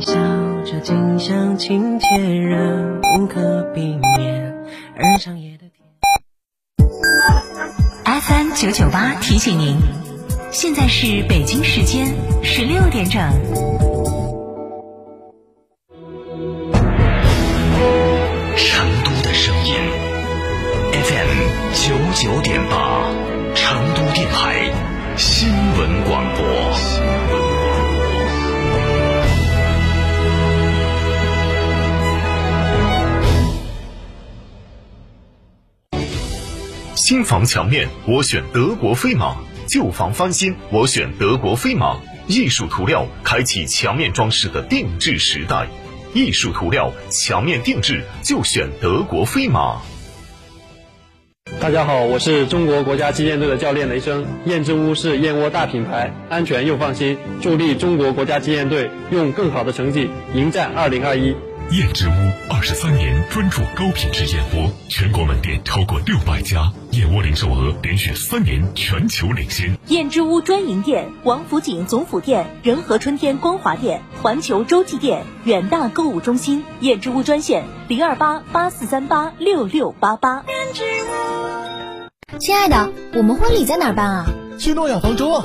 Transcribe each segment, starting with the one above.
笑，这景象亲切，人无可避免。而长夜的天。FM 九九八提醒您，现在是北京时间十六点整。成都的声音，FM 九九点八，新房墙面，我选德国飞马；旧房翻新，我选德国飞马。艺术涂料开启墙面装饰的定制时代，艺术涂料墙面定制就选德国飞马。大家好，我是中国国家击剑队的教练雷声。燕之屋是燕窝大品牌，安全又放心，助力中国国家击剑队用更好的成绩迎战二零二一。燕之屋二十三年专注高品质燕窝，全国门店超过六百家，燕窝零售额连续三年全球领先。燕之屋专营店：王府井总府店、仁和春天光华店、环球洲际店、远大购物中心。燕之屋专线：零二八八四三八六六八八。亲爱的，我们婚礼在哪儿办啊？去诺亚方舟啊！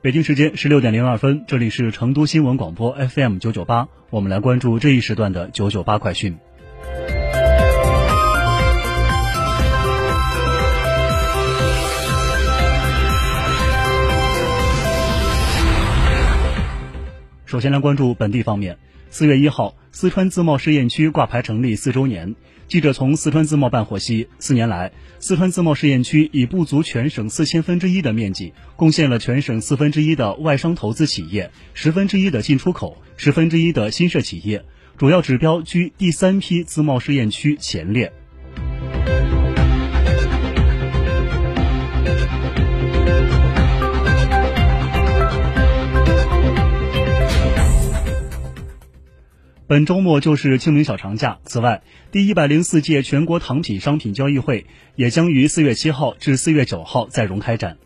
北京时间十六点零二分，这里是成都新闻广播 FM 九九八，我们来关注这一时段的九九八快讯。首先来关注本地方面。四月一号，四川自贸试验区挂牌成立四周年。记者从四川自贸办获悉，四年来，四川自贸试验区以不足全省四千分之一的面积，贡献了全省四分之一的外商投资企业、十分之一的进出口、十分之一的新设企业，主要指标居第三批自贸试验区前列。本周末就是清明小长假。此外，第一百零四届全国糖品商品交易会也将于四月七号至四月九号在蓉开展。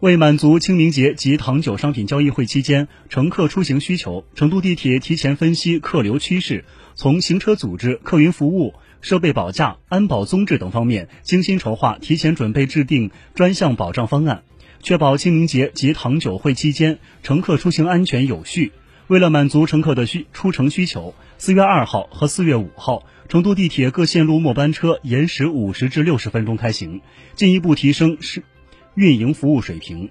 为满足清明节及糖酒商品交易会期间乘客出行需求，成都地铁提前分析客流趋势，从行车组织、客运服务、设备保价、安保综治等方面精心筹划，提前准备制定专项保障方案，确保清明节及糖酒会期间乘客出行安全有序。为了满足乘客的需出城需求，四月二号和四月五号，成都地铁各线路末班车延时五十至六十分钟开行，进一步提升是运营服务水平。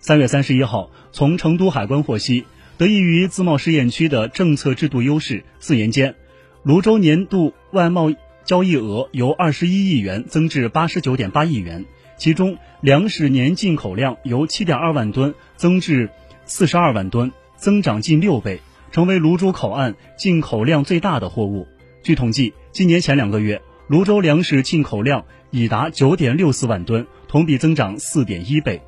三月三十一号，从成都海关获悉。得益于自贸试验区的政策制度优势，四年间，泸州年度外贸交易额由二十一亿元增至八十九点八亿元，其中粮食年进口量由七点二万吨增至四十二万吨，增长近六倍，成为泸州口岸进口量最大的货物。据统计，今年前两个月，泸州粮食进口量已达九点六四万吨，同比增长四点一倍。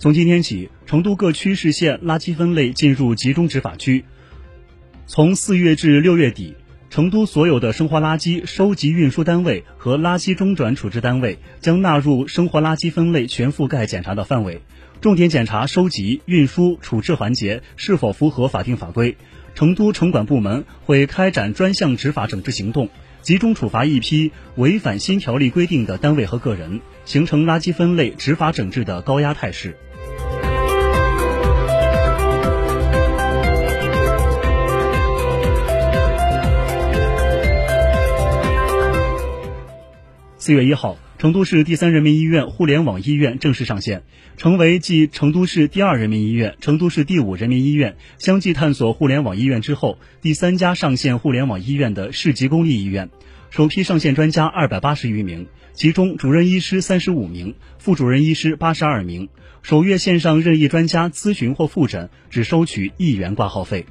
从今天起，成都各区市县垃圾分类进入集中执法区。从四月至六月底，成都所有的生活垃圾收集运输单位和垃圾中转处置单位将纳入生活垃圾分类全覆盖检查的范围，重点检查收集、运输、处置环节是否符合法定法规。成都城管部门会开展专项执法整治行动，集中处罚一批违反新条例规定的单位和个人，形成垃圾分类、执法整治的高压态势。四月一号，成都市第三人民医院互联网医院正式上线，成为继成都市第二人民医院、成都市第五人民医院相继探索互联网医院之后，第三家上线互联网医院的市级公立医院。首批上线专家二百八十余名，其中主任医师三十五名，副主任医师八十二名。首月线上任意专家咨询或复诊只收取一元挂号费。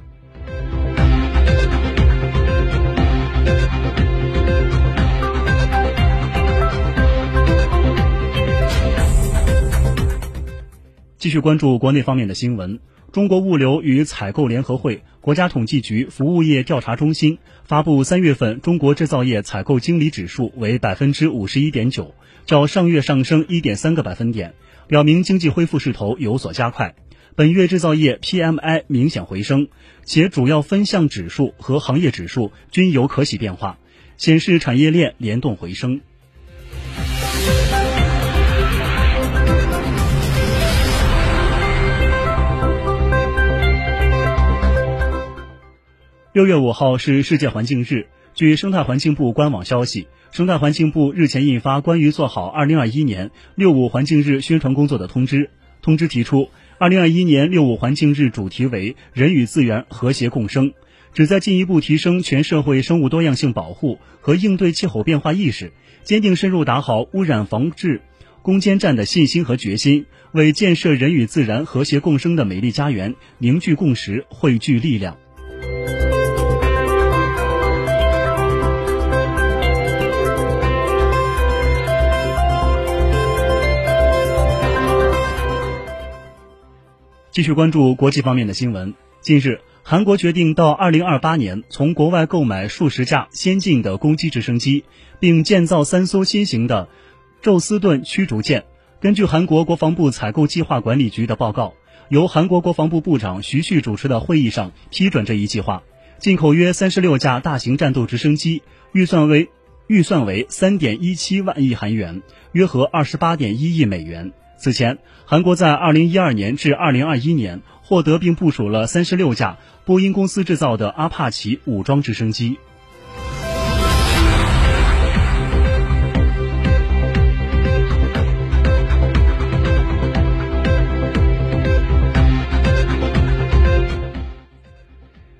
继续关注国内方面的新闻。中国物流与采购联合会、国家统计局服务业调查中心发布三月份中国制造业采购经理指数为百分之五十一点九，较上月上升一点三个百分点，表明经济恢复势头有所加快。本月制造业 PMI 明显回升，且主要分项指数和行业指数均有可喜变化，显示产业链联动回升。六月五号是世界环境日。据生态环境部官网消息，生态环境部日前印发关于做好二零二一年六五环境日宣传工作的通知。通知提出，二零二一年六五环境日主题为“人与自然和谐共生”，旨在进一步提升全社会生物多样性保护和应对气候变化意识，坚定深入打好污染防治攻坚战的信心和决心，为建设人与自然和谐共生的美丽家园凝聚共识、汇聚力量。继续关注国际方面的新闻。近日，韩国决定到二零二八年从国外购买数十架先进的攻击直升机，并建造三艘新型的宙斯盾驱逐舰。根据韩国国防部采购计划管理局的报告，由韩国国防部部长徐旭主持的会议上批准这一计划，进口约三十六架大型战斗直升机，预算为预算为三点一七万亿韩元，约合二十八点一亿美元。此前，韩国在二零一二年至二零二一年获得并部署了三十六架波音公司制造的阿帕奇武装直升机。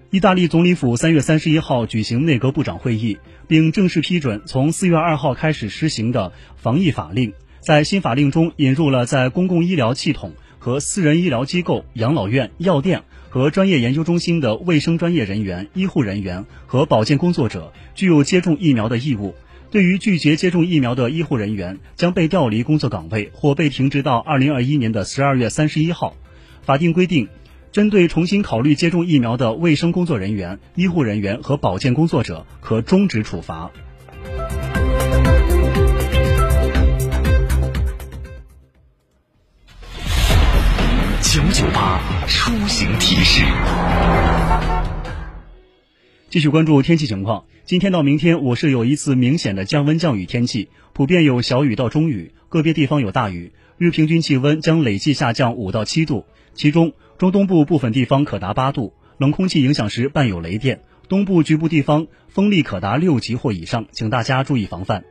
意大利总理府三月三十一号举行内阁部长会议，并正式批准从四月二号开始施行的防疫法令。在新法令中引入了在公共医疗系统和私人医疗机构、养老院、药店和专业研究中心的卫生专业人员、医护人员和保健工作者具有接种疫苗的义务。对于拒绝接种疫苗的医护人员，将被调离工作岗位或被停职到二零二一年的十二月三十一号。法定规定，针对重新考虑接种疫苗的卫生工作人员、医护人员和保健工作者，可终止处罚。九九八出行提示。继续关注天气情况。今天到明天，我市有一次明显的降温降雨天气，普遍有小雨到中雨，个别地方有大雨。日平均气温将累计下降五到七度，其中中东部部分地方可达八度。冷空气影响时伴有雷电，东部局部地方风力可达六级或以上，请大家注意防范。